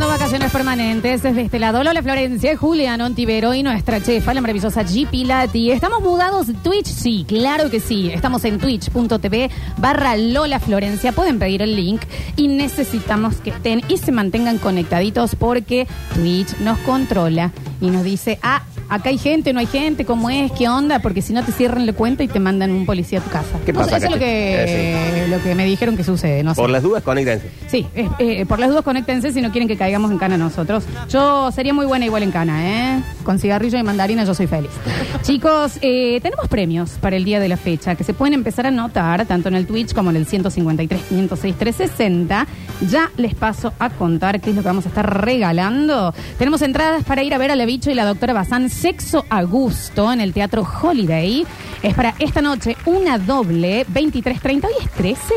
vacaciones permanentes. Desde este lado, Lola Florencia, Julián Ontivero y nuestra chefa, la maravillosa G. Pilati. ¿Estamos mudados Twitch? Sí, claro que sí. Estamos en twitch.tv barra Lola Florencia. Pueden pedir el link y necesitamos que estén y se mantengan conectaditos porque Twitch nos controla y nos dice, ah, acá hay gente, no hay gente, ¿cómo es? ¿Qué onda? Porque si no te cierran la cuenta y te mandan un policía a tu casa. ¿Qué No sé, pasa, Eso es lo que, lo que me dijeron que sucede. No sé. Por las dudas, conéctense. Sí, eh, eh, por las dudas conéctense si no quieren que caigamos en cana nosotros. Yo sería muy buena igual en cana, ¿eh? Con cigarrillo y mandarina yo soy feliz. Chicos, eh, tenemos premios para el día de la fecha que se pueden empezar a notar tanto en el Twitch como en el 153 506 360. Ya les paso a contar qué es lo que vamos a estar regalando. Tenemos entradas para ir a ver a la bicho y la doctora Bazán Sexo a gusto en el Teatro Holiday. Es para esta noche una doble 23.30. Hoy es 13.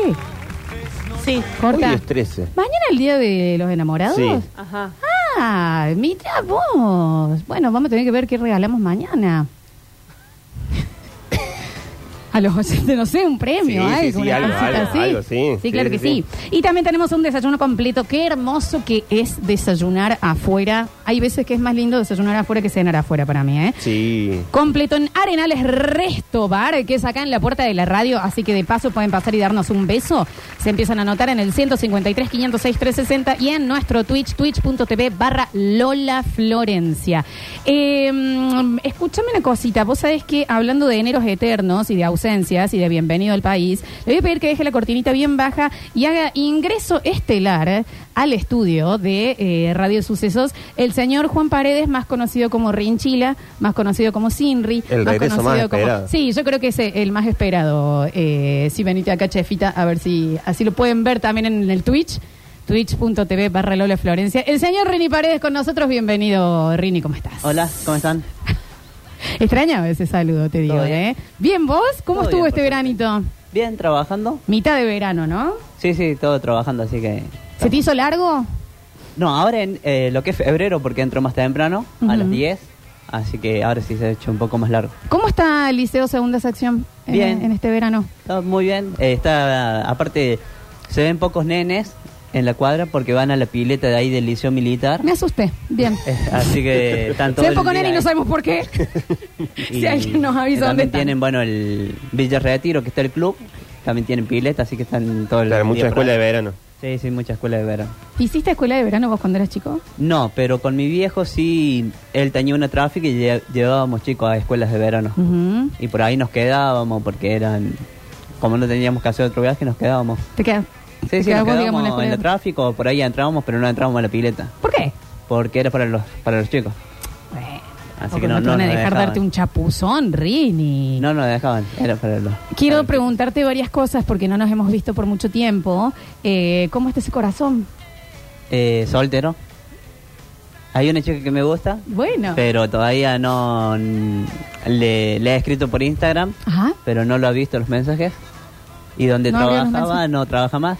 Sí. Corta. Hoy es 13. ¿Mañana el día de los enamorados? Sí. Ajá. Ah, mira vos. Bueno, vamos a tener que ver qué regalamos mañana. A los oyentes, no sé, un premio, Sí, sí, algo, sí, una algo, cosita algo, así. algo, sí. Sí, claro que sí, sí. Y también tenemos un desayuno completo. Qué hermoso que es desayunar afuera. Hay veces que es más lindo desayunar afuera que cenar afuera para mí, ¿eh? Sí. Completo en Arenales Resto Bar, que es acá en la puerta de la radio, así que de paso pueden pasar y darnos un beso. Se empiezan a anotar en el 153 506 360 y en nuestro Twitch, twitch.tv barra Lola Florencia. Eh, mm, escúchame una cosita, vos sabés que hablando de eneros eternos y de ausencias y de bienvenido al país, le voy a pedir que deje la cortinita bien baja y haga ingreso estelar al estudio de eh, Radio Sucesos el señor Juan Paredes, más conocido como Rinchila, más conocido como Sinri, El más conocido como... esperado. Sí, yo creo que es el más esperado. Eh, si venite acá, chefita, a ver si así lo pueden ver también en el Twitch, twitch.tv barra Lola Florencia. El señor Rini Paredes con nosotros, bienvenido Rini, ¿cómo estás? Hola, ¿cómo están? Extraña ese saludo, te digo, Todo bien. ¿eh? Bien, ¿vos? ¿Cómo Todo estuvo bien, este veranito? Bien, trabajando. Mitad de verano, ¿no? Sí, sí, todo trabajando, así que... ¿Se te hizo largo? No, ahora en eh, lo que es febrero, porque entro más temprano, Ujú. a las 10, así que ahora sí se ha hecho un poco más largo. ¿Cómo está el Liceo Segunda Sección en, Bien. en este verano? Está muy bien, eh, está, aparte, se ven pocos nenes en la cuadra porque van a la pileta de ahí del liceo militar. Me asusté. Bien. Eh, así que están Se poco nene y no sabemos por qué. si alguien nos avisa dónde También están. tienen, bueno, el Villa Retiro, que está el club, también tienen pileta, así que están todo el Claro, mucha escuela de verano. Sí, sí, mucha escuela de verano. ¿Hiciste escuela de verano vos cuando eras chico? No, pero con mi viejo sí, él tenía una tráfico y lle- llevábamos chicos a escuelas de verano. Y por ahí nos quedábamos porque eran, como no teníamos que hacer otro viaje, nos quedábamos. ¿Te quedas? Sí, ¿Te sí, nos quedábamos en en el tráfico, por ahí entrábamos, pero no entrábamos a la pileta. ¿Por qué? Porque era para los, para los chicos. Bueno, Así que no, no te no van a nos dejar dejaban. darte un chapuzón, Rini. No nos dejaban, era para los... Quiero para preguntarte varias cosas porque no nos hemos visto por mucho tiempo. Eh, ¿Cómo está ese corazón? Eh, soltero. Hay una chica que me gusta, Bueno. pero todavía no... Le, le he escrito por Instagram, Ajá. pero no lo ha visto los mensajes. Y donde No trabajaba, no trabaja más.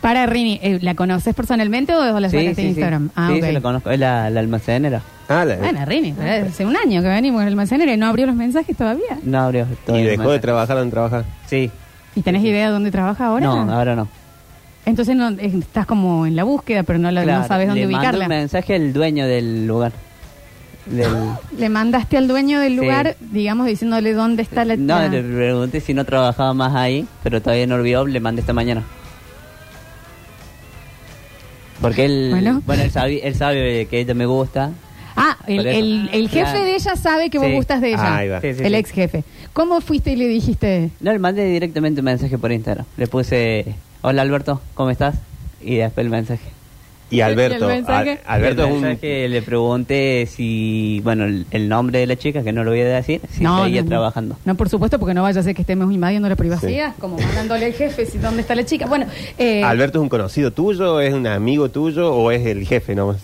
Para Rini, eh, ¿la conoces personalmente o la sacaste en Instagram? Ah, sí, ok. sí, la conozco. Es la, la almacenera. Ah, la- Bueno, Rini, pero hace un año que venimos en el almacenero y no abrió los mensajes todavía. No abrió y todavía dejó de trabajar donde trabaja. Sí. ¿Y tenés idea de dónde trabaja ahora? No, ahora no. Entonces no, eh, estás como en la búsqueda, pero no, la- no Claro, sabes dónde le ubicarla. un mensaje al dueño del lugar. Del... Le mandaste al dueño del Sí. lugar, digamos, diciéndole dónde está la... No, la- le pregunté si no trabajaba más ahí, pero todavía no lo vio, le mandé esta mañana. Porque él, Bueno. bueno, él, sabe, él sabe que ella me gusta. Ah, el, el- el jefe Claro. de ella sabe que vos Sí. gustas de ella. Ah, ahí va. Sí, sí, el sí. ex jefe. ¿Cómo fuiste y le dijiste? No, le mandé directamente un mensaje por Instagram. Le puse, hola Alberto, ¿cómo estás? Y después el mensaje. Y Alberto. ¿Y el mensaje? Al- Alberto el es un. mensaje le pregunté si, bueno, el, el nombre de la chica, que no lo voy a decir, si seguía trabajando. No, por supuesto, porque no vaya a ser que estemos invadiendo la privacidad, como mandándole al jefe si dónde está la chica. Bueno, eh, ¿Alberto es un conocido tuyo? ¿Es un amigo tuyo? ¿O es el jefe nomás?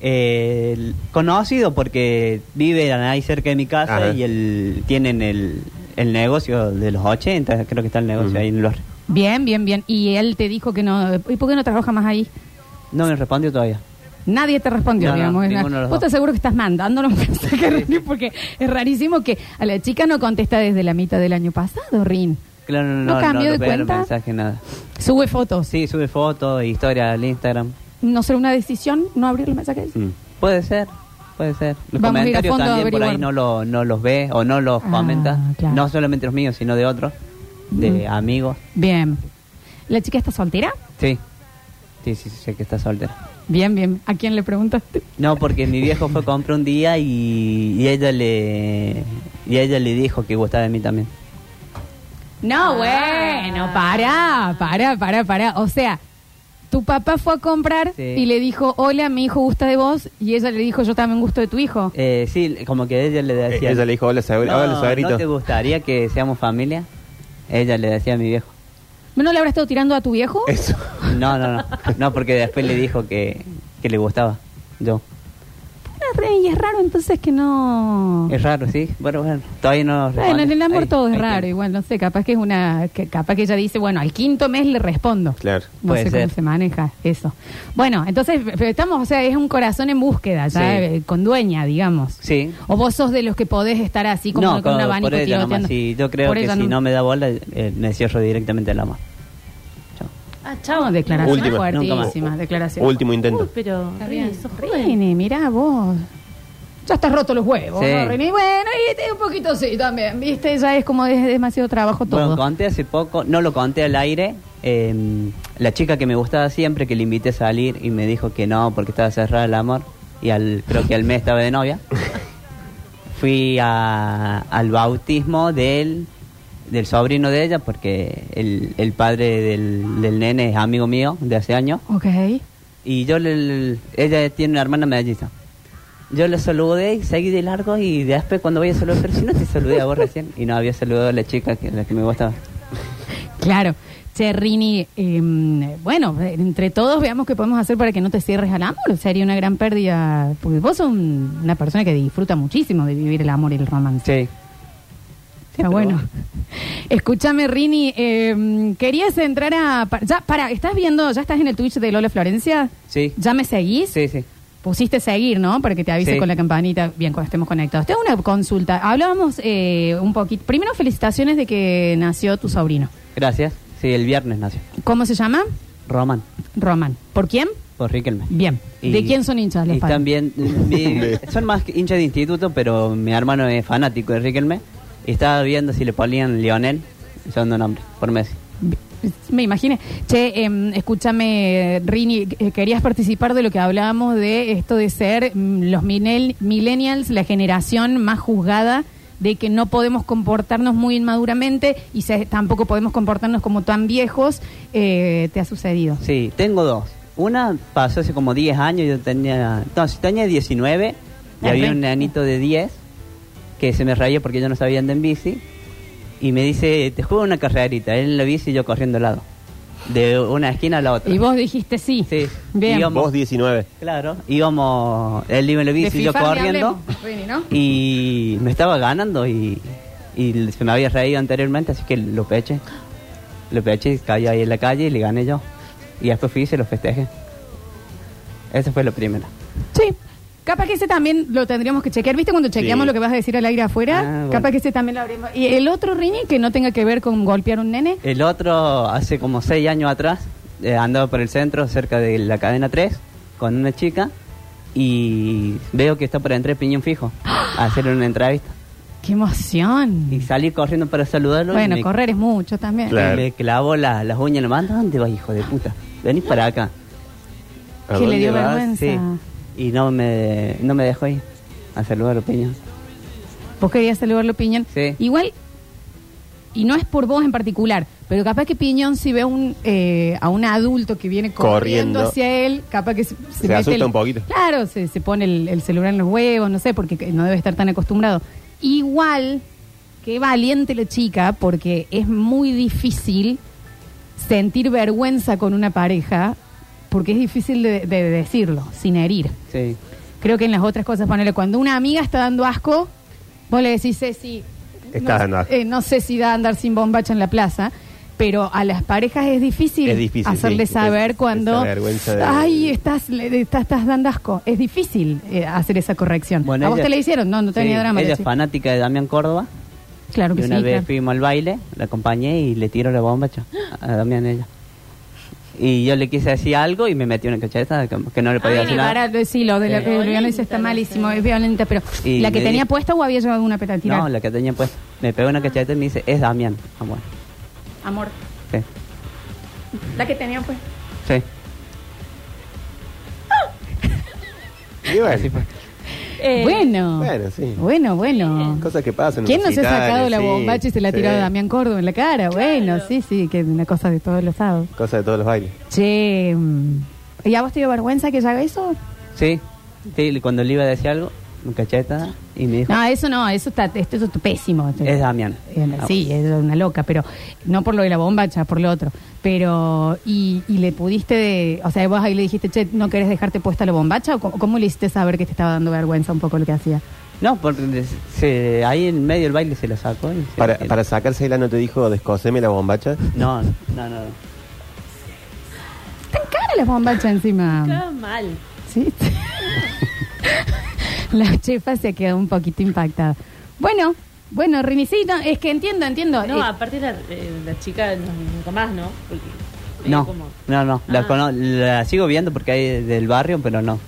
Eh, el- conocido porque vive ahí cerca de mi casa Ajá. y el, tienen el, el negocio de los 80, creo que está el negocio ahí en los... bien, bien, bien. Y él te dijo que no. ¿Y por qué no trabaja más ahí? No me respondió todavía. Nadie te respondió, No, no, digamos. ninguno de los Vos te dos. seguro que estás mandando los mensajes, Rini, porque es rarísimo que a la chica no contesta desde la mitad del año pasado, Rin. Claro, no, ¿No no, cambió no, de cuenta? mensaje, nada. Sube fotos. Sí, sube fotos, historia al Instagram. no será una decisión no abrir los mensajes. Mm. Puede ser, puede ser. Los Vamos a ir a comentarios fondo a también por ahí no, lo, no los ve o no los Ah, comenta. claro. No solamente los míos, sino de otros, de Mm. amigos. Bien. ¿La chica está soltera? Sí. Sí, sí, sí, sé que está soltera. Bien, bien. ¿A quién le preguntaste? No, porque mi viejo fue a comprar un día y, y ella le y ella le dijo que gustaba de mí también. No, bueno, para, para, para, para. O sea, tu papá fue a comprar Sí. y le dijo, hola, mi hijo gusta de vos, y ella le dijo, yo también gusto de tu hijo. Eh, sí, como que ella le decía. Eh, Ella le dijo, hola, suegr- no, hola, suegrito. ¿No te gustaría que seamos familia? Ella le decía a mi viejo. ¿No le habrás estado tirando a tu viejo? Eso. No, no, no. No, porque después le dijo que, que le gustaba. Yo. Y es raro entonces que no... Es raro, sí. Bueno, bueno. Todavía no. Bueno, en el amor Ahí, todo es ahí raro, igual, no sé, capaz que es una... Que capaz que ella dice, bueno, al quinto mes le respondo. Claro. No Puede sé ser. cómo se maneja eso. Bueno, entonces pero estamos, o sea, es un corazón en búsqueda, ya Sí. eh, con dueña, digamos. Sí. O vos sos de los que podés estar así como no, con un por- abanico por ella nomás. Sí, yo creo Por que si no me da bola, eh, me cierro directamente el amor. Chao. Ah, chao, declaración Última. fuertísima, declaración. Último intento. Uy, pero Rini, bien. sos joven. Rini, mirá vos. Ya estás roto los huevos, Sí. ¿no, Rini? Bueno, y este un poquito sí también, ¿viste? Ya es como es demasiado trabajo todo. Bueno, conté hace poco, no lo conté al aire. eh, la chica que me gustaba siempre, que le invité a salir y me dijo que no porque estaba cerrada el amor. Y al, creo que al mes estaba de novia. Fui a- al bautismo del, del sobrino de ella porque el, el padre del, del nene es amigo mío de hace años. Ok. Y yo, le, ella tiene una hermana melliza. Yo le saludé y seguí de largo y después cuando voy a saludar, pero si no te saludé a vos recién. Y no había saludado a la chica que, la que me gustaba. Claro. Che, Rini, eh, bueno, entre todos veamos qué podemos hacer para que no te cierres al amor. Sería una gran pérdida, porque vos sos un- una persona que disfruta muchísimo de vivir el amor y el romance. Sí. Está bueno. Escúchame, Rini, eh, querías entrar a... Ya, para, ¿estás viendo, ya estás en el Twitch de Lola Florencia? Sí. ¿Ya me seguís? Sí, sí. Pusiste seguir, ¿no? Para que te avise Sí. con la campanita, bien, cuando estemos conectados. Tengo una consulta. Hablábamos eh, un poquito... Primero, felicitaciones de que nació tu sobrino. Gracias. Sí, el viernes nació. ¿Cómo se llama? Román, Román. ¿Por quién? por Riquelme. Bien. Y- ¿De quién son hinchas los Y padres? también, mi- son más que hinchas de instituto, pero mi hermano es fanático de Riquelme. Y estaba viendo si le ponían Lionel, segundo nombre, por Messi. Me imaginé. Che, em, escúchame, Rini, eh, querías participar de lo que hablábamos de esto de ser mm, los minel- millennials, la generación más juzgada de que no podemos comportarnos muy inmaduramente y se- tampoco podemos comportarnos como tan viejos. Eh, ¿Te ha sucedido? Sí, tengo dos. Una pasó hace como 10 años, yo tenía, no, si tenía 19 y Ah, había un nenito de 10 que se me reía porque yo no sabía andar en bici y me dice, te juego una carrerita, él en la bici y yo corriendo al lado, de una esquina a la otra. Y vos dijiste sí. Sí. Bien. Íbamos- Vos 19. Claro, íbamos, él iba en la bici y yo corriendo hablemos, Rini, ¿no? y me estaba ganando y, y se me había reído anteriormente, así que lo peché. Lo peché y cayó ahí en la calle y le gané yo. Y después fui y se lo festejé. Esa fue la primera. Sí. Capaz que ese también lo tendríamos que chequear. ¿Viste cuando chequeamos Sí. lo que vas a decir al aire afuera? Ah, bueno. Capaz que ese también lo abrimos. ¿Y el otro Rini que no tenga que ver con golpear un nene? El otro, hace como seis años atrás, eh, andaba por el centro, cerca de la cadena 3, con una chica, y veo que está por entrar Piñón Fijo a hacer una entrevista. ¡Qué emoción! Y salí corriendo para saludarlo. y Bueno, me- correr es mucho también. Claro. Me clavó la- las uñas en la mano. ¿Dónde vas, hijo de puta? Venís para acá. ¿A Que le dónde dio vas? vergüenza. Sí. Y no me, no me dejó ir a saludar a Piñón. Vos querías saludarlo, Piñón. Sí. Igual, y no es por vos en particular, pero capaz que Piñón si ve un, eh, a un adulto que viene corriendo, Corriendo. hacia él, capaz que se, Se asusta un poquito. Claro, se, se pone el, el celular en los huevos, no sé, porque no debe estar tan acostumbrado. Igual, qué valiente la chica, porque es muy difícil sentir vergüenza con una pareja, porque es difícil de, de decirlo, sin herir. Sí. Creo que en las otras cosas, ponele, cuando una amiga está dando asco, vos le decís, Ceci, Está no, dando asco. eh, no sé si da a andar sin bombacha en la plaza, pero a las parejas es difícil, Es difícil, hacerle sí. saber Es- cuando, esa vergüenza de- ay, estás, le- estás, estás dando asco. Es difícil eh, hacer esa corrección. ¿A vos ella- te la hicieron? No, no tenía Sí, drama. Ella le es fanática de Damián Córdoba. Claro que y una sí. vez claro. fuimos al baile, la acompañé y le tiró la bombacha a Damián ella. Y yo le quise decir algo y me metió una cacheta que, que no le podía Ay, decir nada. para, sí, lo de la Sí. de violencia está malísimo, es violenta, pero Y ¿la que tenía di- puesta o había llevado una petatina? No, la que tenía pues me pegó una cacheta y me dice, es Damián. Amor. Amor, Sí. la que tenía puesta. Sí. Y bueno, Así fue. Eh, bueno, bueno, sí. bueno, bueno. Cosas que pasan. ¿Quién no se ha sacado la sí, bombacha y se la ha tirado sí. a Damián Córdoba en la cara? Bueno, sí, sí, que es una cosa de todos los sábados. Cosas de todos los bailes. Che, mm, ¿y a vos te dio vergüenza que yo haga eso? Sí. Sí, cuando le iba a decir algo, cacheta y me dijo, No, eso no, eso está, esto, eso está pésimo. es Damián. Sí, es una loca, pero no por lo de la bombacha, por lo otro. Pero, y, y le pudiste, de- o sea, vos ahí le dijiste, che, ¿no querés dejarte puesta la bombacha? ¿O cómo, cómo le hiciste saber que te estaba dando vergüenza un poco lo que hacía? No, porque se, ahí en medio del baile se lo sacó. y se- Para, para sacársela no te dijo descoseme la bombacha. No, no, no. no. Tan cara la bombacha encima. Queda mal. Sí. la chefa se ha quedado un poquito impactada. Bueno, bueno, Rini, sí, no, es que entiendo, entiendo. No, Eh, aparte la, eh, la chica no, nunca más, ¿no? Porque No, como- no, no. La, Ah. cono- la sigo viendo porque hay del barrio, pero no.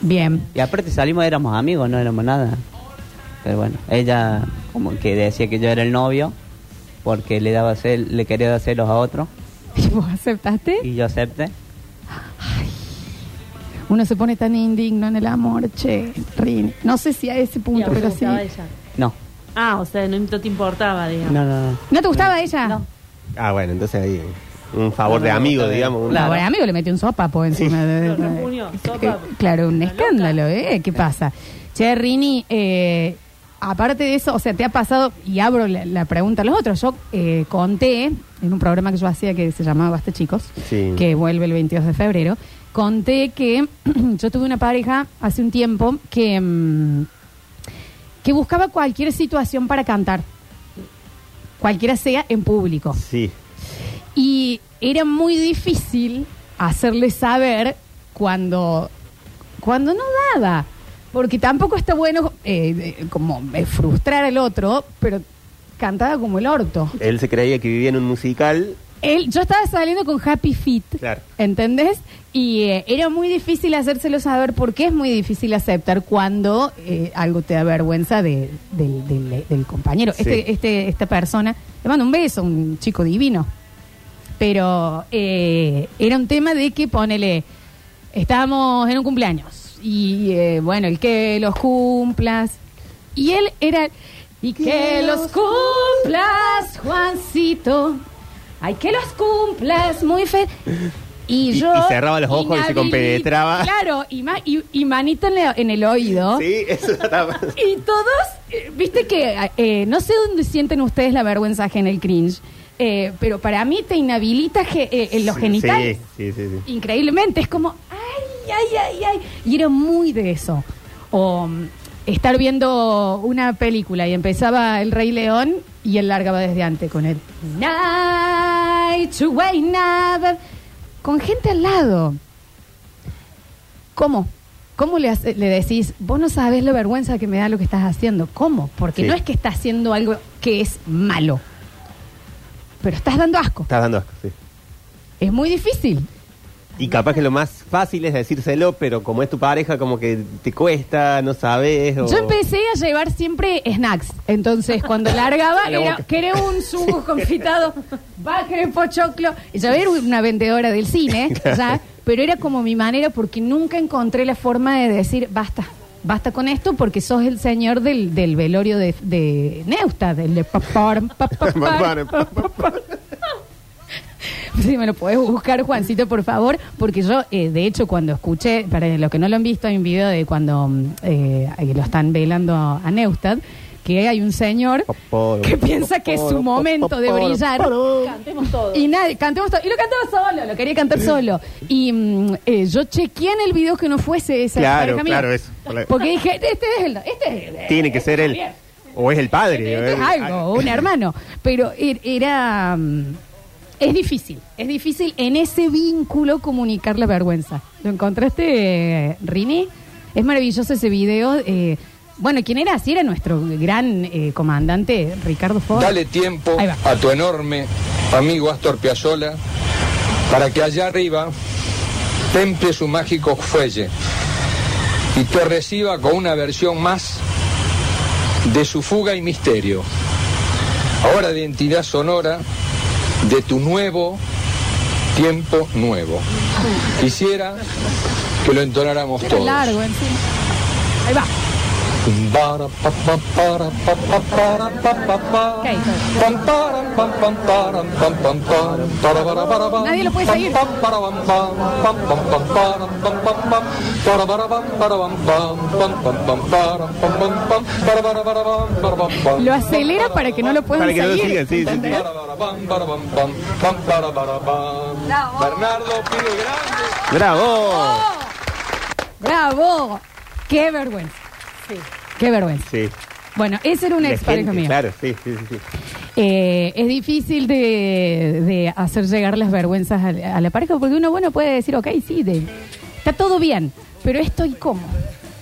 bien. Y aparte salimos, éramos amigos, no éramos nada. Pero bueno, ella como que decía que yo era el novio porque le daba cel, le quería dar celos a otro ¿Y vos aceptaste? y yo acepté. Uno se pone tan indigno en el amor, che, Rini. No sé si a ese ¿Y a punto, pero sí. gustaba ella? No, Ah, o sea, no, no te importaba, digamos. no, no, no. ¿No te gustaba ella? No. Ah, bueno, entonces ahí un favor No, de no, amigo, bien. digamos. un- No, Claro. bueno, amigo le metió un sopapo encima de, de- sopapo. eh, Claro, un escándalo. ¿eh? ¿Qué pasa? Che, Rini, eh, aparte de eso, o sea, te ha pasado, y abro la, la pregunta a los otros, yo eh, conté en un programa que yo hacía que se llamaba Basta Chicos, Sí. que vuelve el 22 de febrero, conté que yo tuve una pareja hace un tiempo que, mm, que buscaba cualquier situación para cantar, cualquiera sea en público. Sí. Y era muy difícil hacerle saber cuando, cuando no daba. Porque tampoco está bueno eh, eh, como eh, frustrar al otro, pero cantaba como el orto. Él se creía que vivía en un musical. Él, yo estaba saliendo con Happy Feet, Claro. ¿entendés? Y eh, era muy difícil hacérselo saber porque es muy difícil aceptar cuando eh, algo te da vergüenza de- del, del- del compañero. Sí. Este, este, esta persona, le mando un beso, un chico divino. Pero eh, era un tema de que, ponele, estábamos en un cumpleaños y eh, bueno, el que los cumplas. Y él era, y que los cumplas, Juancito. Ay, que los cumplas, muy fe. Y, Y- yo. y cerraba los ojos y se compenetraba. Claro, y, ma- y, y manito en, la- en el oído. Sí, eso estaba. Y todos, eh, viste que, eh, no sé dónde sienten ustedes la vergüenza ajena, el cringe, eh, pero para mí te inhabilita ge- eh, en los Sí, genitales. Sí, sí, sí. Increíblemente, es como, ay, ay, ay, ay. Y era muy de eso. O mm, estar viendo una película y empezaba El Rey León y él largaba desde antes con él. Night to wait never. Con gente al lado. ¿Cómo? ¿Cómo le, hace- le decís, vos no sabes la vergüenza que me da lo que estás haciendo? ¿Cómo? Porque Sí. no es que estás haciendo algo que es malo, pero estás dando asco. Estás dando asco, sí. Es muy difícil. Y capaz que lo más fácil es decírselo, pero como es tu pareja, como que te cuesta, no sabes. O... Yo empecé a llevar siempre snacks. Entonces, cuando largaba, A la era, boca. quería un sugo confitado, va a querer pochoclo. Y ya era una vendedora del cine, ya, pero era como mi manera porque nunca encontré la forma de decir, basta, basta con esto porque sos el señor del, del velorio de, de Neustadt, del de papar, papar, papar. Si me lo podés buscar, Juancito, por favor, porque yo, eh, de hecho, cuando escuché, para los que no lo han visto, hay un video de cuando eh, lo están velando a Neustadt, que hay un señor que piensa que es su momento de brillar. Cantemos todo. Y nadie, cantemos todo. Y lo cantaba solo, lo quería cantar solo. Y mm, eh, yo chequeé en el video que no fuese esa Claro, claro, eso. Porque dije, este es el. Este es el- Tiene que ser él. O es el padre. Este es ¿eh? algo, un hermano. Pero er- era. mm, Es difícil, es difícil en ese vínculo comunicar la vergüenza. ¿Lo encontraste, eh, Rini? Es maravilloso ese video. eh, bueno, ¿quién era? Sí, era nuestro gran eh, comandante, Ricardo Ford. Dale tiempo a tu enorme amigo Astor Piazzolla para que allá arriba temple su mágico fuelle y te reciba con una versión más de su fuga y misterio. Ahora de identidad sonora de tu nuevo tiempo nuevo. Quisiera que lo entonáramos Era todos. largo encima. Ahí va. Nadie lo puede seguir. Lo acelera para que no lo puedan Para que no lo seguir. sí, sí, sí. Bernardo Pide Grande. ¡Bravo! ¡Bravo! ¡Qué vergüenza! Sí. ¡Qué vergüenza! Sí. Bueno, ese era un La ex pareja gente, mío. Claro, sí, sí, sí, sí. Eh, es difícil de, de hacer llegar las vergüenzas a, a la pareja porque uno, bueno, puede decir, ok, sí, de- está todo bien, pero esto y cómo.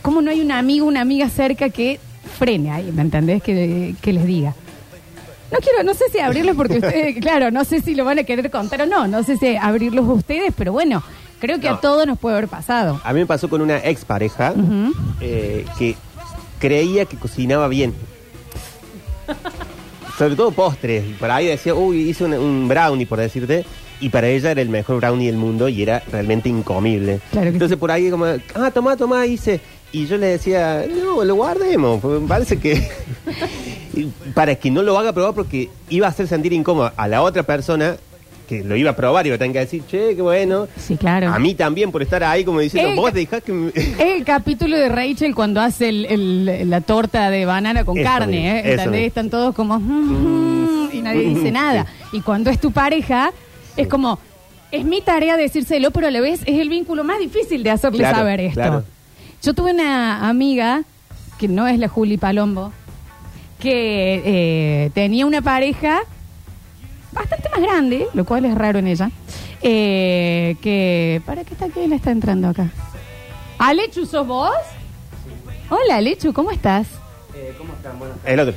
¿Cómo no hay un amigo, una amiga cerca que frene ahí, ¿me entendés? Que, que les diga. No quiero, no sé si abrirlos porque ustedes, claro, no sé si lo van a querer contar o no, no sé si abrirlos ustedes, pero bueno, creo que a No. todos nos puede haber pasado. A mí me pasó con una ex pareja Ujú. eh, que creía que cocinaba bien. Sobre todo postres. Por ahí decía, uy, hice un, un brownie, por decirte. Y para ella era el mejor brownie del mundo y era realmente incomible. Claro que Entonces por ahí como, ah, tomá, tomá, hice. Y yo le decía, no, lo guardemos. me parece que... para que no lo haga probar porque iba a hacer sentir incómodo a la otra persona que lo iba a probar y iba a tener que decir, che, qué bueno. Sí, claro. A mí también por estar ahí como diciendo, vos dejás que... me-". Es el capítulo de Rachel cuando hace el- el- la torta de banana con Eso carne, mismo, ¿eh? mismo. Están todos como... "Mm", y nadie dice nada. Y cuando es tu pareja, es como... Es mi tarea decírselo, pero a la vez es el vínculo más difícil de hacerle Claro, saber esto. claro. Yo tuve una amiga, que no es la Juli Palombo, que eh, tenía una pareja bastante más grande, lo cual es raro en ella, eh, que... ¿Para qué está? ¿Quién está entrando acá? Alechu, ¿sos vos? Hola, Alechu, ¿cómo estás? El otro.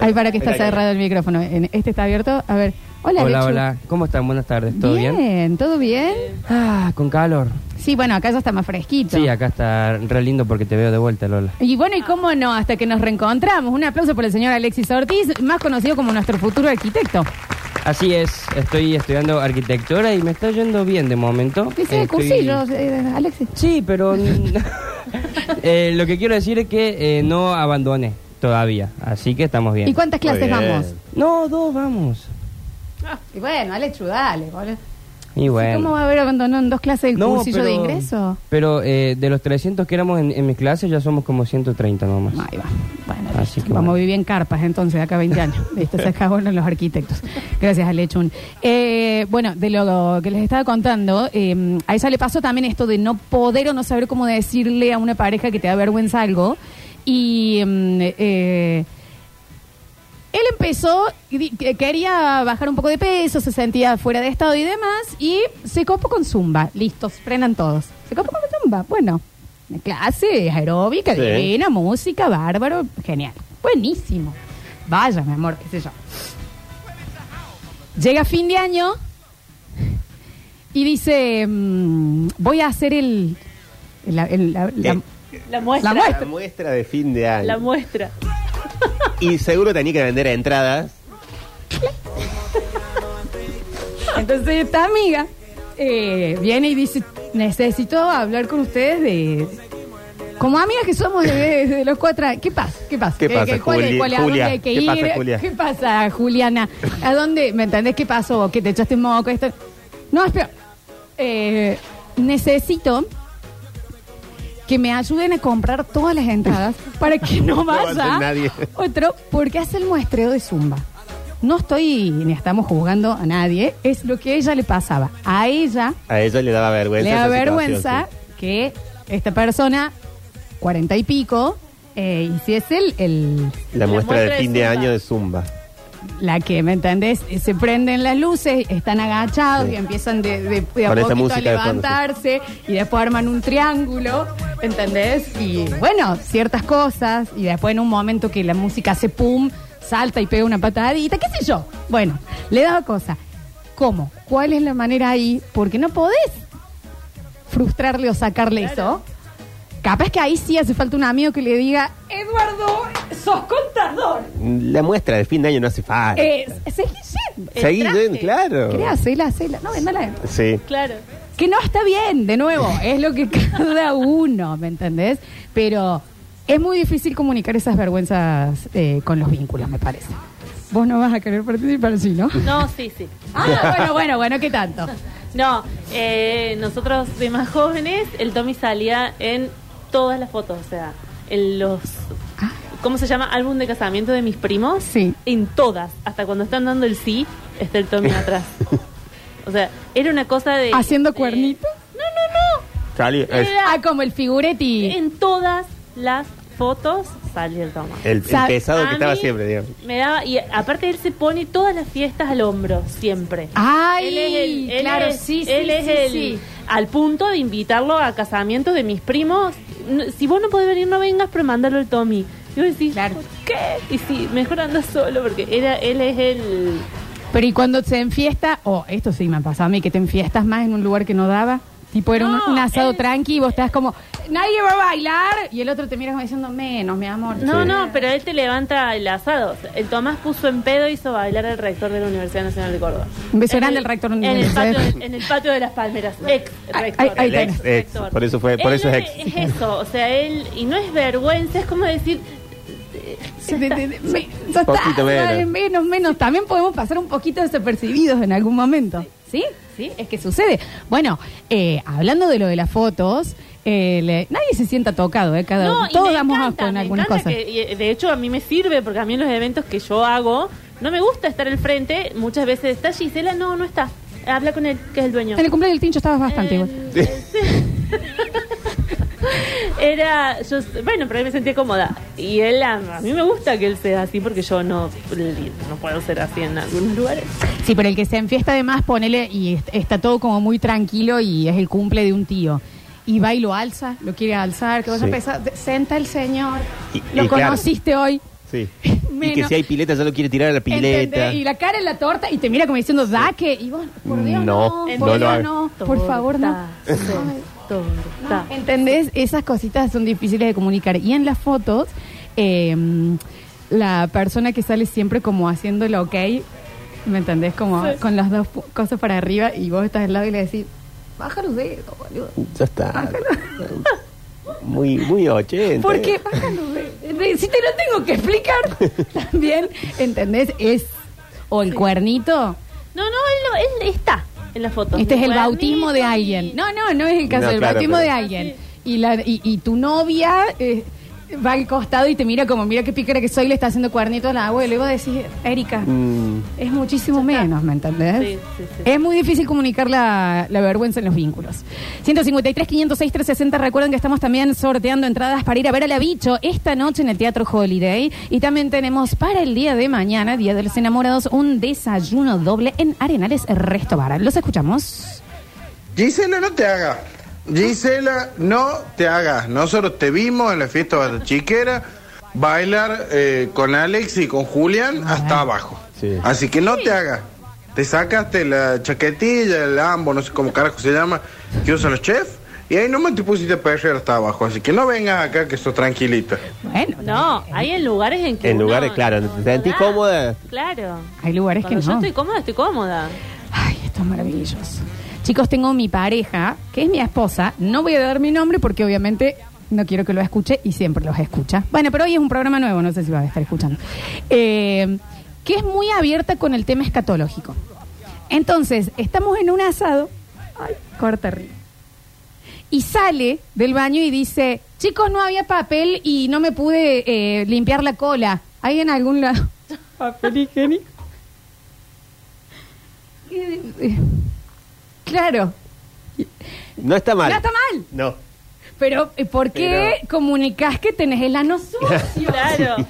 Ay, para que está cerrado el micrófono. En- Este está abierto. A ver. Hola, Hola, Alechu. hola. ¿Cómo están? Buenas tardes. ¿Todo bien? bien? ¿Todo bien? Ah, con calor. Sí, bueno, acá ya está más fresquito. Sí, acá está re lindo porque te veo de vuelta, Lola. Y bueno, ¿y cómo no? Hasta que nos reencontramos. Un aplauso por el señor Alexis Ortiz, más conocido como nuestro futuro arquitecto. Así es, estoy estudiando arquitectura y me está yendo bien de momento. Dice Estoy- cursillos, eh, Alexis. Sí, pero eh, lo que quiero decir es que eh, no abandoné todavía, así que estamos bien. ¿Y cuántas clases bien. vamos? No, dos vamos. Y bueno, Alechu, dale, boludo. Y bueno. ¿Cómo va a haber abandonado en dos clases el No, cursillo pero- de ingreso? Pero eh, de los 300 que éramos en, en mis clases ya somos como 130 nomás. Ahí va. Así que vamos bueno. a vivir en carpas entonces acá a 20 años. Listo, se acabaron los arquitectos. Gracias, Alechun. Eh, bueno, de lo que les estaba contando, eh, a ella le pasó también esto de no poder o no saber cómo decirle a una pareja que te da vergüenza algo. Y mm, eh, él empezó, quería bajar un poco de peso, se sentía fuera de estado y demás, y se copó con Zumba. Listos, frenan todos. Se copó con Zumba. Bueno, clase aeróbica, Sí. divina, música, bárbaro, genial. Buenísimo. Vaya, mi amor, qué sé yo. Llega fin de año y dice, mm, voy a hacer el... la- el- la- la- Eh, La muestra. La muestra. La muestra de fin de año. La muestra. Y seguro tenía que vender entradas. Entonces esta amiga eh, viene y dice, necesito hablar con ustedes de... Como amigas que somos de, de los cuatro años. ¿Qué pasa? ¿Qué pasa? ¿Qué pasa, cuál Juli- cuál dónde hay que ¿Qué ir? pasa, Julia? ¿Qué pasa, Juliana? ¿A dónde? ¿Me entendés qué pasó? ¿Que te echaste moco? Esto? No, espera. Eh, necesito que me ayuden a comprar todas las entradas para que no vaya nadie. otro, porque hace el muestreo de Zumba. No estoy ni estamos juzgando a nadie, es lo que a ella le pasaba. A ella A ella le daba vergüenza. le da esa vergüenza situación, que esta persona, cuarenta y pico, eh, hiciese el, el- sí. La muestra de fin de Zumba. año de Zumba. la que, ¿me entendés? Se prenden las luces, están agachados Sí. y empiezan de, de, de a Con esa poquito a música de fondo, sí. levantarse y después arman un triángulo, ¿entendés? Y bueno, ciertas cosas y después en un momento que la música hace pum, salta y pega una patadita, qué sé yo. Bueno, le daba cosa. ¿cómo? ¿Cuál es la manera ahí? Porque no podés frustrarle o sacarle eso. Capaz que ahí sí hace falta un amigo que le diga, Eduardo, sos contador. La muestra de fin de año no hace falta. Eh, seguí yendo. Seguí yendo, claro. Quería hacerla, hacerla. No, vendala. Sí. Claro. Que no está bien, de nuevo, es lo que cada uno, ¿me entendés? Pero es muy difícil comunicar esas vergüenzas eh, con los vínculos, me parece. Vos no vas a querer participar, sí, ¿no? No, sí, sí. Ah, bueno, bueno, bueno, ¿qué tanto? No, eh, nosotros de más jóvenes, el Tommy salía en todas las fotos, o sea, en los... ¿Cómo se llama? Álbum de casamiento de mis primos. Sí. En todas. Hasta cuando están dando el sí, está el Tommy atrás. O sea, era una cosa de... ¿Haciendo de- cuernito? Salió- es- Era- Ah, como el figuretti. En todas las fotos salía el Tommy. el, el Sa- pesado que estaba siempre, digamos. Me daba, y aparte él se pone todas las fiestas al hombro, siempre. Ay, Él es el- él claro, es- sí, sí, él es sí, el- sí. Al punto de invitarlo a casamientos de mis primos. Si vos no podés venir, no vengas, pero mándalo al Tommy. Y vos decís, Claro. ¿por qué? Y sí, mejor anda solo, porque era, él es el... Pero y cuando se enfiesta, o esto sí me ha pasado a mí, que te enfiestas más en un lugar que no daba. Tipo, era un- No, un, asado él- tranqui y vos estás como, nadie va a bailar. Y el otro te mira como diciendo, menos, mi amor. No, Sí. no, pero él te levanta el asado. El Tomás puso en pedo y hizo bailar al rector de la Universidad Nacional de Córdoba. Un beso En grande el- al rector en el, universitario. patio de, en el patio de las palmeras. Ex Ay, rector. ay, ay, El ex, ex, por eso fue- por Él eso es es, es eso, o sea, él. Y no es vergüenza, es como decir. De- de- de- me- ya está, Poquito menos. dale, menos, menos. También podemos pasar un poquito desapercibidos en algún momento. ¿Sí? Sí, es que sucede. Bueno, eh, hablando de lo de las fotos, eh, le- nadie se sienta tocado, ¿eh? Cada, No, y todos me damos encanta, asco en me algunas encanta cosas. que- y, de hecho, a mí me sirve porque a mí en los eventos que yo hago, no me gusta estar al frente. Muchas veces está Gisela, no, no está. Habla con él, que es el dueño. En el cumpleaños del Tincho estabas bastante Eh, igual. sí. Era, yo, bueno, pero ahí me sentía cómoda. Y él, a, a mí me gusta que él sea así porque yo no, no puedo ser así en algunos lugares. Sí, pero el que se enfiesta además, ponele y est- está todo como muy tranquilo y es el cumple de un tío. Y va y lo alza, lo quiere alzar, que vas a Sí. empezar, de- senta el señor, Y- lo y claro. conociste hoy. Sí. Y que si hay pileta, solo quiere tirar a la pileta. ¿entendés? Y la cara en la torta y te mira como diciendo, da que, y vos, por Dios, no, No, por no lo Dios, no, por favor, no. Torta, ¿Entendés? Esas cositas son difíciles de comunicar. Y en las fotos, eh, la persona que sale siempre como haciendo el ok, ¿me entendés? Como Sí. con las dos pu- cosas para arriba y vos estás al lado y le decís, baja los dedos, boludo. Ya está. Muy, muy 80. ¿Por qué? Baja los dedos. Si te lo tengo que explicar, también, ¿entendés? Es, o el cuernito. No, no, él, no, él está en la foto. Este es el bautismo de alguien. No, no, no es el caso No, del claro, bautismo pero- de alguien. Y, la, y, y tu novia eh, va al costado y te mira como, mira qué pícara que soy, le está haciendo cuernito al abuelo. Y vos decís, Erika, Mm, es muchísimo menos, ¿me entendés? Sí, sí, sí. Es muy difícil comunicar la, la vergüenza en los vínculos. 153, 506, 360. Recuerden que estamos también sorteando entradas para ir a ver a la bicho esta noche en el Teatro Holiday. Y también tenemos para el día de mañana, Día de los Enamorados, un desayuno doble en Arenales Resto Bar. Los escuchamos. Gisela, no te hagas. Gisela, no te hagas. Nosotros te vimos en la fiesta de chiquera bailar eh, con Alex y con Julián hasta abajo. Sí. Así que no te hagas. Te sacaste la chaquetilla, el ambo, no sé cómo carajo se llama, que usan los chefs, y ahí nomás te pusiste a perrear hasta abajo. Así que no vengas acá que sos tranquilita. Bueno, No, hay en lugares en que. En uno- lugares, claro, ¿te sentís cómoda? Claro. hay lugares que Cuando yo no. estoy cómoda, estoy cómoda. Ay, esto es maravilloso. Chicos, tengo mi pareja, que es mi esposa. No voy a dar mi nombre porque obviamente no quiero que lo escuche y siempre los escucha. Bueno, pero hoy es un programa nuevo, no sé si va a estar escuchando. Eh, que es muy abierta con el tema escatológico. Entonces, estamos en un asado. Ay, corta arriba. Y sale del baño y dice, chicos, no había papel y no me pude eh, limpiar la cola. ¿Hay en algún lado? papel higiénico. Eh, Claro, No está mal. No está mal. No. pero eh, ¿por qué comunicás que tenés el ano sucio? Claro.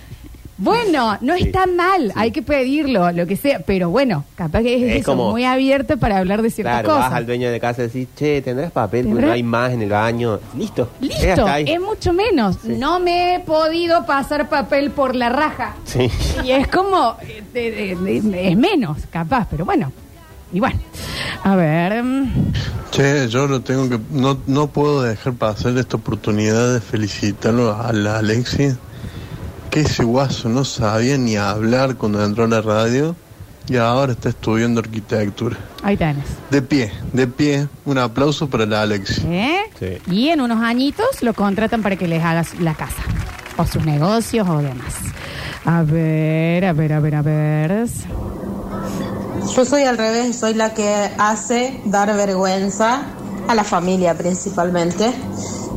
Bueno, no Sí. está mal, hay que pedirlo, lo que sea, pero bueno, capaz que es, Es eso, como- muy abierto para hablar de ciertas Claro, vas cosas. al dueño de casa y decís, che, ¿tendrás papel? Porque ¿Tendrás? no hay más en el baño. Listo. Es Listo, hasta ahí. es mucho menos. Sí. No me he podido pasar papel por la raja. Sí. Y es como, eh, de- es menos, capaz, pero bueno, Y bueno, a ver. mm, Che, yo lo tengo que. No, no puedo dejar pasar esta oportunidad de felicitarlo a la Alexi. Que ese guaso no sabía ni hablar cuando entró a la radio y ahora está estudiando arquitectura. Ahí tenés. De pie, de pie. Un aplauso para la Alexi. ¿Eh? Sí. Y en unos añitos lo contratan para que les hagas la casa. O sus negocios o demás. A ver, a ver, a ver, a ver. Yo soy al revés, soy la que hace dar vergüenza a la familia principalmente.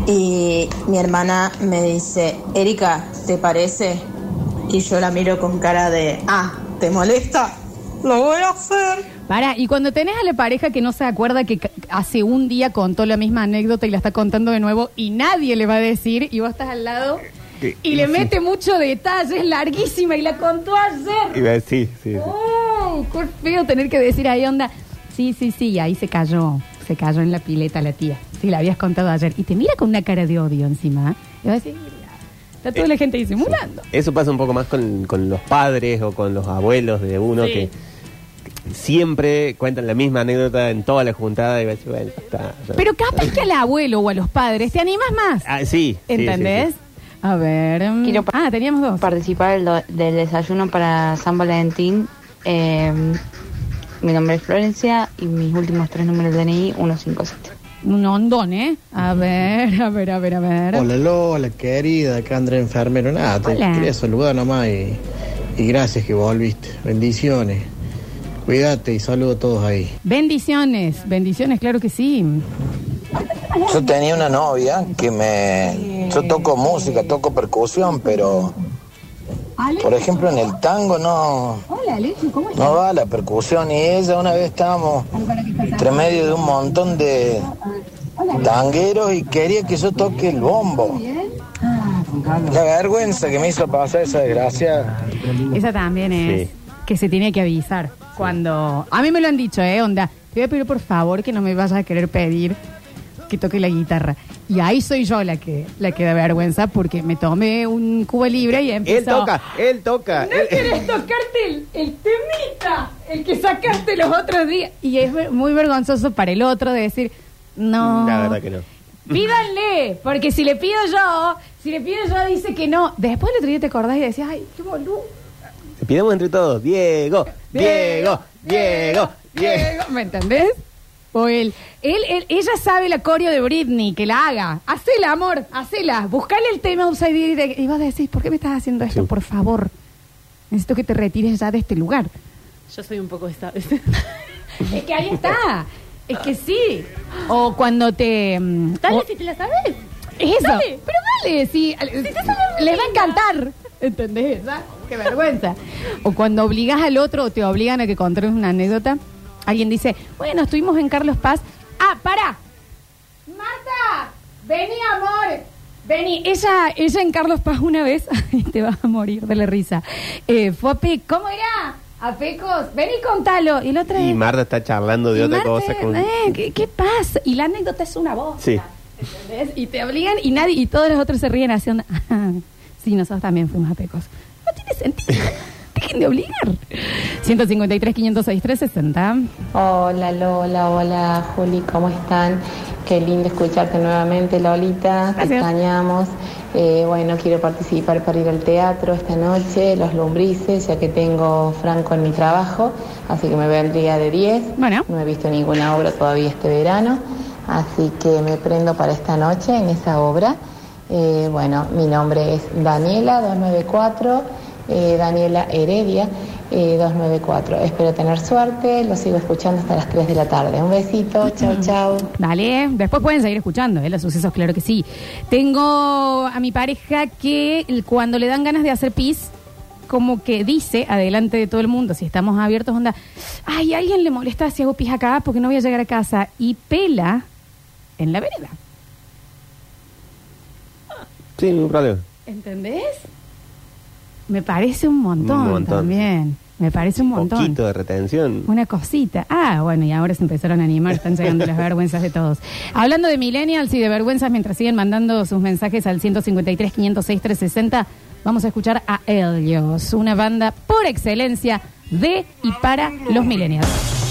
Y mi hermana me dice, Erika, ¿te parece? Y yo la miro con cara de, ah, ¿te molesta? Lo voy a hacer. Para, y cuando tenés a la pareja que no se acuerda que hace un día contó la misma anécdota y la está contando de nuevo y nadie le va a decir y vos estás al lado Que- y le sí. mete mucho detalle, es larguísima y la contó ayer. Iba a decir, sí, sí. Oh, qué feo tener que decir ahí onda. Sí, sí, sí, y ahí se cayó, se cayó en la pileta la tía. Sí, la habías contado ayer. Y te mira con una cara de odio encima. ¿eh? Y va a decir, "Mira, está toda la gente disimulando. Eso pasa un poco más con, con los padres o con los abuelos de uno Sí. que siempre cuentan la misma anécdota en toda la juntada y va a decir, bueno, está. ya. Pero capaz que al abuelo o a los padres te animas más. Ah, sí, sí, ¿Entendés? sí, sí. A ver. mm, Quiero pa- ah, teníamos dos. participar del, do- del desayuno para San Valentín. Eh, mi nombre es Florencia y mis últimos tres números de DNI 157. Un hondón, ¿eh? A ver, a ver, a ver, a ver. Hola Lola, querida, acá André Enfermero. Nada, te Hola. quería saludar nomás y, y gracias que volviste. Bendiciones. Cuídate y saludo a todos ahí. Bendiciones, bendiciones, claro que sí. Yo tenía una novia que me... Yo toco música, toco percusión, pero... Por ejemplo, en el tango no, no va la percusión. Y ella una vez estábamos entre medio de un montón de tangueros y quería que yo toque el bombo. La vergüenza que me hizo pasar esa desgracia. Esa también es Sí. que se tiene que avisar. Cuando. A mí me lo han dicho, ¿eh? Onda, te voy a pedir por favor que no me vayas a querer pedir que toque la guitarra. Y ahí soy yo la que, la que da vergüenza porque me tomé un cubo libre y empezó. Él toca, él toca. ¿No él- querés tocarte el, el temita? El que sacaste los otros días. Y es muy vergonzoso para el otro de decir, no. La verdad que no. Pídanle, porque si le pido yo, si le pido yo dice que no. Después el otro día te acordás y decías, ay, qué boludo. Te pidamos entre todos. Diego, Diego, Diego, Diego. ¿Me entendés? O él, él, él- ella sabe la coreo de Britney, que la haga. Hacela, amor, hacela. Buscale el tema Upside Down y te- y vas a decir, ¿por qué me estás haciendo esto? Sí. Por favor. Necesito que te retires ya de este lugar. Yo soy un poco esta vez. Es que ahí está. Es que sí. O cuando te... mm, Dale, o- si te la sabes. Es eso. Dale. Pero dale, sí. les va a encantar. ¿Entendés? ¿verdad? Qué vergüenza. O cuando obligas al otro o te obligan a que contes una anécdota, alguien dice, bueno, estuvimos en Carlos Paz. Ah, para. Marta, vení, amor. Vení. Ella, ella en Carlos Paz una vez, ay, te vas a morir de la risa. Eh, fue a Pe- ¿Cómo era? A Pecos. Vení, contalo. Y la otra Y vez- Marta está charlando de otra Marta, cosa. Con... eh, ¿qué, qué pasa? Y la anécdota es una voz. Sí. ¿Entendés? Y te obligan y nadie y todos los otros se ríen haciendo. "Ah, sí, nosotros también fuimos a Pecos. No tiene sentido. Dejen de obligar. 153, 506, 360. Hola Lola, hola Juli, ¿cómo están? Qué lindo escucharte nuevamente, Lolita. Te Gracias. extrañamos. Eh, bueno, quiero participar para ir al teatro esta noche, Los Lumbrices, ya que tengo Franco en mi trabajo, así que me vendría de 10. Bueno. No he visto ninguna obra todavía este verano, así que me prendo para esta noche en esa obra. Eh, bueno, mi nombre es Daniela 294, eh, Daniela Heredia eh, 294. Espero tener suerte, lo sigo escuchando hasta las 3 de la tarde. Un besito, chao, chao. Dale, después pueden seguir escuchando, ¿eh? los sucesos, claro que sí. Tengo a mi pareja que cuando le dan ganas de hacer pis, como que dice, adelante de todo el mundo, si estamos abiertos, onda, ay, a alguien le molesta si hago pis acá porque no voy a llegar a casa, y pela en la vereda. Sí, ningún problema. ¿Entendés? Me parece un montón, Un montón. también. Me parece un montón. Poquito de retención. Una cosita. Ah, bueno, y ahora se empezaron a animar, están llegando las vergüenzas de todos. Hablando de millennials y de vergüenzas, mientras siguen mandando sus mensajes al 153 506 360, vamos a escuchar a Helios, una banda por excelencia de y para los millennials.